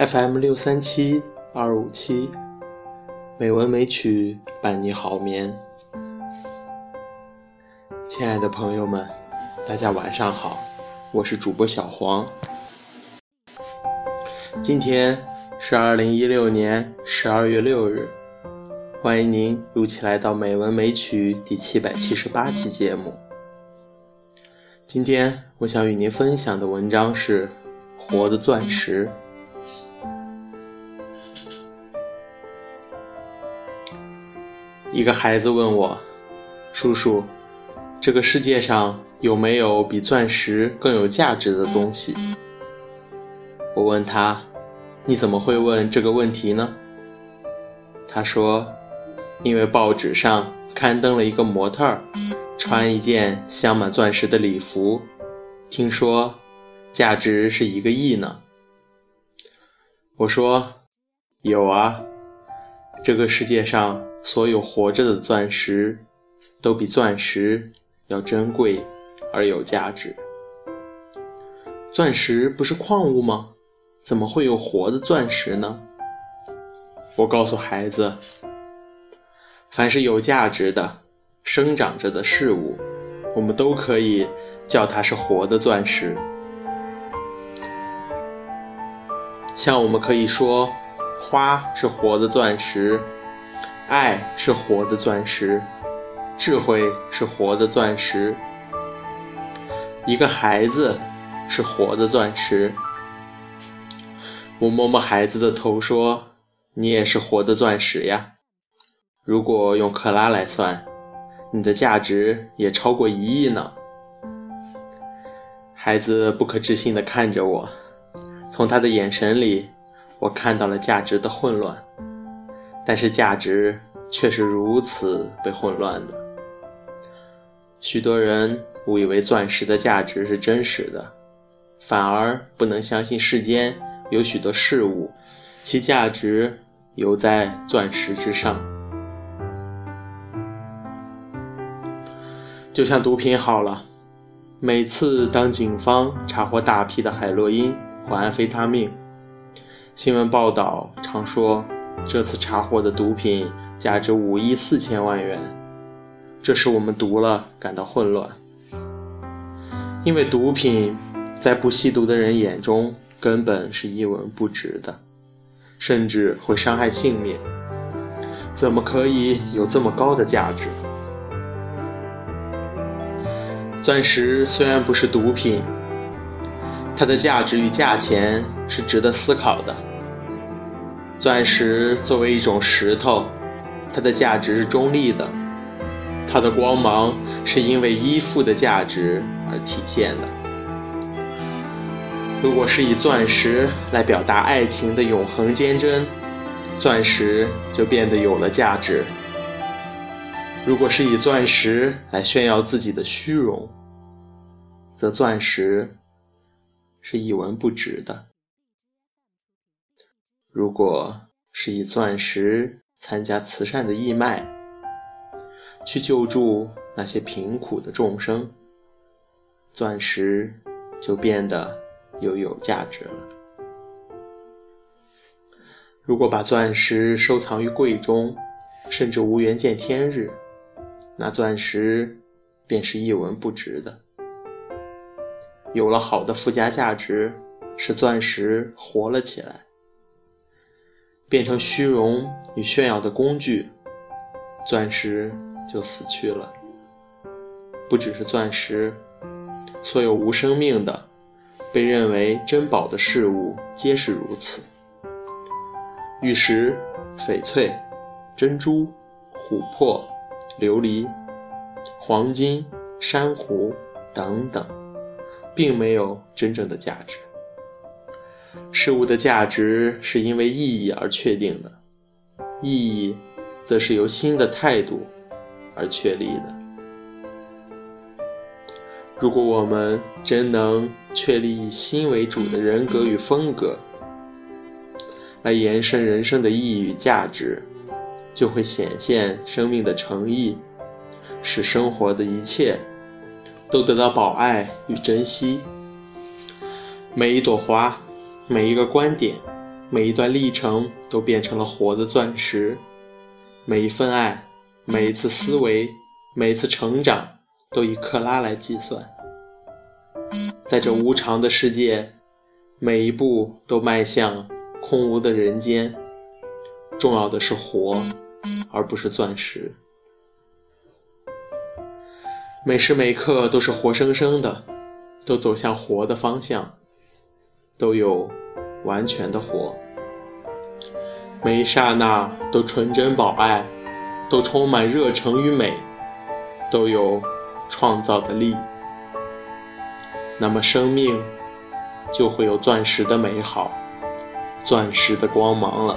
FM 六三七二五七，美文美曲伴你好眠。亲爱的朋友们，大家晚上好，我是主播小黄。今天是二零一六年十二月六日，欢迎您如期来到《美文美曲》第七百七十八期节目。今天我想与您分享的文章是《活的钻石》。一个孩子问我：“叔叔，这个世界上有没有比钻石更有价值的东西？”我问他：“你怎么会问这个问题呢？”他说：“因为报纸上刊登了一个模特儿穿一件镶满钻石的礼服，听说价值是一个亿呢。”我说：“有啊，这个世界上。”所有活着的钻石，都比钻石要珍贵而有价值。钻石不是矿物吗？怎么会有活的钻石呢？我告诉孩子，凡是有价值的、生长着的事物，我们都可以叫它是活的钻石。像我们可以说，花是活的钻石。爱是活的钻石，智慧是活的钻石，一个孩子是活的钻石。我摸摸孩子的头说：“你也是活的钻石呀！如果用克拉来算，你的价值也超过一亿呢。”孩子不可置信地看着我，从他的眼神里，我看到了价值的混乱。但是价值却是如此被混乱的。许多人误以为钻石的价值是真实的，反而不能相信世间有许多事物，其价值犹在钻石之上。就像毒品好了，每次当警方查获大批的海洛因或安非他命，新闻报道常说。这次查获的毒品价值五亿四千万元，这使我们读了感到混乱。因为毒品在不吸毒的人眼中根本是一文不值的，甚至会伤害性命。怎么可以有这么高的价值？钻石虽然不是毒品，它的价值与价钱是值得思考的。钻石作为一种石头，它的价值是中立的，它的光芒是因为依附的价值而体现的。如果是以钻石来表达爱情的永恒坚贞，钻石就变得有了价值；如果是以钻石来炫耀自己的虚荣，则钻石是一文不值的。如果是以钻石参加慈善的义卖，去救助那些贫苦的众生，钻石就变得又有价值了。如果把钻石收藏于柜中，甚至无缘见天日，那钻石便是一文不值的。有了好的附加价值，使钻石活了起来。变成虚荣与炫耀的工具，钻石就死去了。不只是钻石，所有无生命的、被认为珍宝的事物皆是如此。玉石、翡翠、珍珠、琥珀、琉璃、黄金、珊瑚等等，并没有真正的价值。事物的价值是因为意义而确定的，意义则是由新的态度而确立的。如果我们真能确立以心为主的人格与风格，来延伸人生的意义与价值，就会显现生命的诚意，使生活的一切都得到保爱与珍惜。每一朵花。每一个观点，每一段历程都变成了活的钻石，每一份爱，每一次思维，每一次成长，都以克拉来计算。在这无常的世界，每一步都迈向空无的人间。重要的是活，而不是钻石。每时每刻都是活生生的，都走向活的方向，都有完全的活。每一刹那都纯真宝爱，都充满热诚与美，都有创造的力。那么生命就会有钻石的美好，钻石的光芒了。